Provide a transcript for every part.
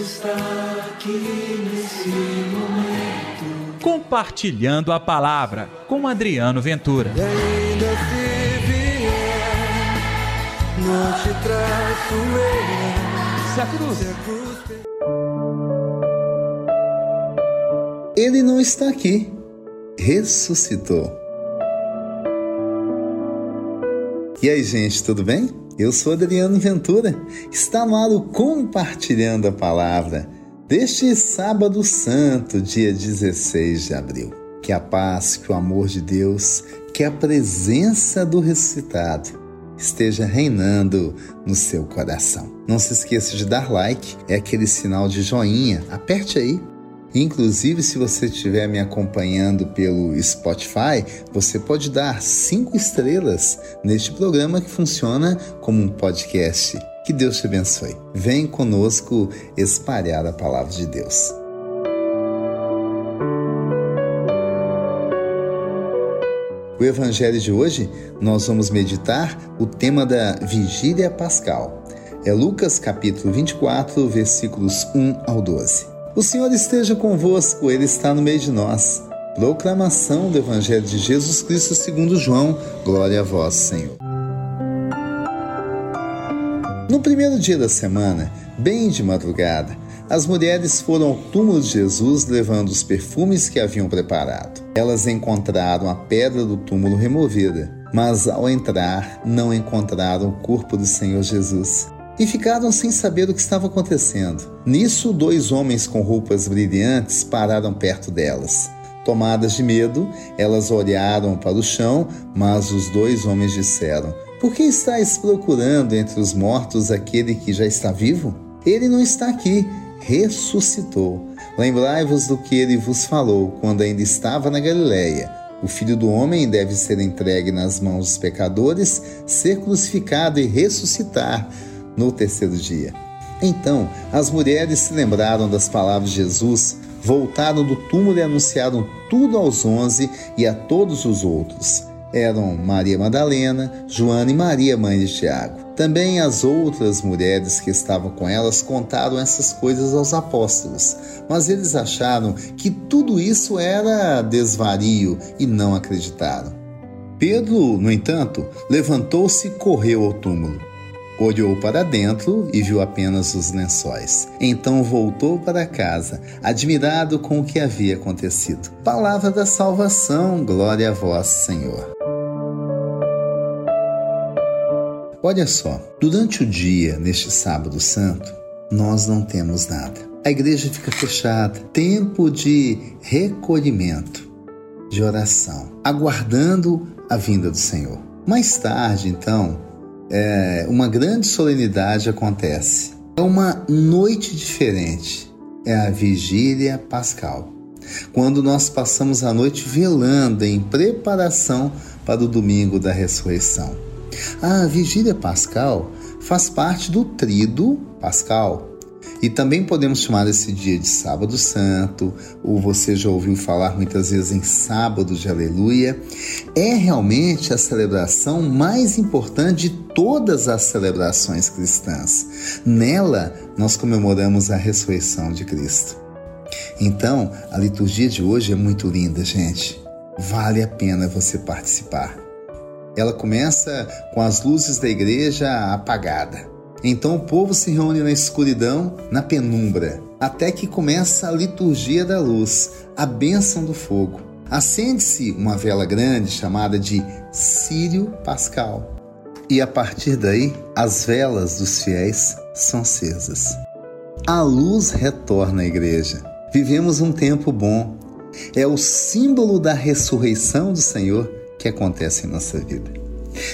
Está aqui nesse momento. Compartilhando a palavra com Adriano Ventura. E ainda se vier, não te traço eu. Se a cruz. Se a cruz Ele não está aqui, ressuscitou. E aí, gente, tudo bem? Eu sou Adriano Ventura. Está no ar o Compartilhando a Palavra deste sábado santo, dia 16 de abril. Que a paz, que o amor de Deus, que a presença do ressuscitado esteja reinando no seu coração. Não se esqueça de dar like, é aquele sinal de joinha. Aperte aí Inclusive, se você estiver me acompanhando pelo Spotify, você pode dar cinco estrelas neste programa que funciona como um podcast. Que Deus te abençoe. Vem conosco espalhar a palavra de Deus. O evangelho de hoje, nós vamos meditar o tema da Vigília Pascal. É Lucas capítulo 24, versículos 1 ao 12. O Senhor esteja convosco, Ele está no meio de nós. Proclamação do Evangelho de Jesus Cristo segundo João. Glória a vós, Senhor. No primeiro dia da semana, bem de madrugada, as mulheres foram ao túmulo de Jesus levando os perfumes que haviam preparado. Elas encontraram a pedra do túmulo removida, mas ao entrar não encontraram o corpo do Senhor Jesus e ficaram sem saber o que estava acontecendo. Nisso, dois homens com roupas brilhantes pararam perto delas. Tomadas de medo, elas olharam para o chão, mas os dois homens disseram: Por que estáis procurando entre os mortos aquele que já está vivo? Ele não está aqui, ressuscitou. Lembrai-vos do que ele vos falou quando ainda estava na Galileia. O filho do homem deve ser entregue nas mãos dos pecadores, ser crucificado e ressuscitar no terceiro dia. Então as mulheres se lembraram das palavras de Jesus, voltaram do túmulo e anunciaram tudo aos onze e a todos os outros. Eram Maria Madalena, Joana e Maria, mãe de Tiago. Também as outras mulheres que estavam com elas contaram essas coisas aos apóstolos, mas eles acharam que tudo isso era desvario e não acreditaram. Pedro, no entanto, levantou-se e correu ao túmulo. Olhou para dentro e viu apenas os lençóis. Então voltou para casa, admirado com o que havia acontecido. Palavra da salvação, glória a vós, Senhor. Olha só, durante o dia, neste sábado santo, nós não temos nada. A igreja fica fechada, tempo de recolhimento, de oração, aguardando a vinda do Senhor. Mais tarde, então, é, uma grande solenidade acontece. É uma noite diferente. É a vigília pascal. Quando nós passamos a noite velando em preparação para o domingo da ressurreição. A vigília pascal faz parte do trido pascal. E também podemos chamar esse dia de Sábado Santo, ou você já ouviu falar muitas vezes em Sábado de Aleluia. É realmente a celebração mais importante de todas as celebrações cristãs. Nela, nós comemoramos a ressurreição de Cristo. Então, a liturgia de hoje é muito linda, gente. Vale a pena você participar. Ela começa com as luzes da igreja apagada. Então o povo se reúne na escuridão, na penumbra, até que começa a liturgia da luz, a bênção do fogo. Acende-se uma vela grande chamada de Sírio Pascal. E a partir daí, as velas dos fiéis são acesas. A luz retorna à igreja. Vivemos um tempo bom. É o símbolo da ressurreição do Senhor que acontece em nossa vida.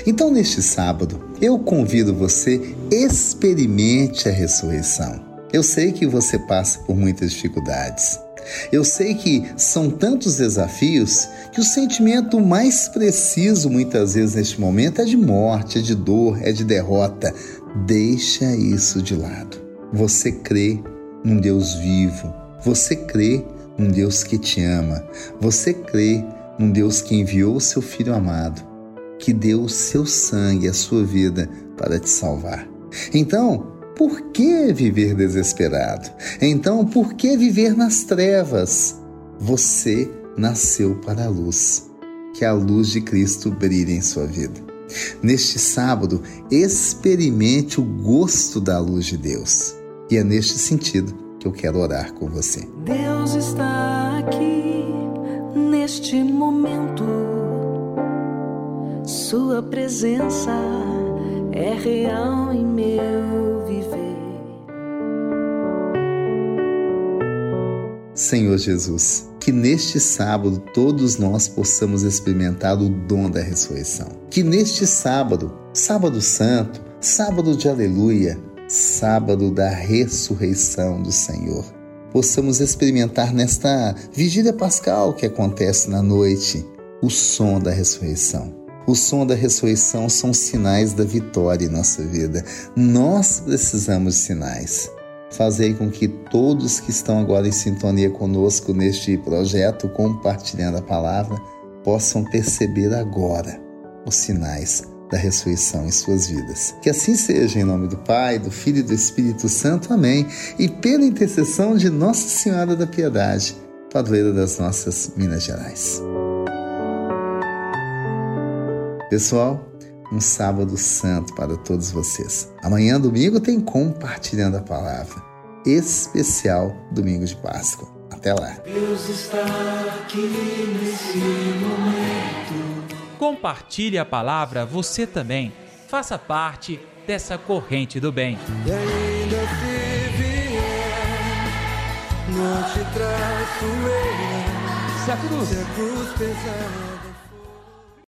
Então, neste sábado, eu convido você, experimente a ressurreição. Eu sei que você passa por muitas dificuldades. Eu sei que são tantos desafios que o sentimento mais preciso, muitas vezes neste momento, é de morte, é de dor, é de derrota. Deixa isso de lado. Você crê num Deus vivo. Você crê num Deus que te ama. Você crê num Deus que enviou o seu Filho amado, que deu o seu sangue, a sua vida para te salvar. Então, por que viver desesperado? Então, por que viver nas trevas? Você nasceu para a luz. Que a luz de Cristo brilhe em sua vida. Neste sábado, experimente o gosto da luz de Deus. E é neste sentido que eu quero orar com você. Deus está aqui neste momento. Sua presença é real em meu viver. Senhor Jesus, que neste sábado todos nós possamos experimentar o dom da ressurreição. Que neste sábado, sábado santo, sábado de aleluia, sábado da ressurreição do Senhor, possamos experimentar nesta vigília pascal que acontece na noite o som da ressurreição. O som da ressurreição são sinais da vitória em nossa vida. Nós precisamos de sinais. Fazei com que todos que estão agora em sintonia conosco neste projeto, compartilhando a palavra, possam perceber agora os sinais da ressurreição em suas vidas. Que assim seja, em nome do Pai, do Filho e do Espírito Santo. Amém. E pela intercessão de Nossa Senhora da Piedade, padroeira das nossas Minas Gerais. Pessoal, um sábado santo para todos vocês. Amanhã, domingo, tem Compartilhando a Palavra, especial domingo de Páscoa. Até lá. Deus está aqui nesse momento. Compartilhe a palavra você também. Faça parte dessa corrente do bem. E ainda se vier, não te traço eu. Se a cruz Se a cruz pesar.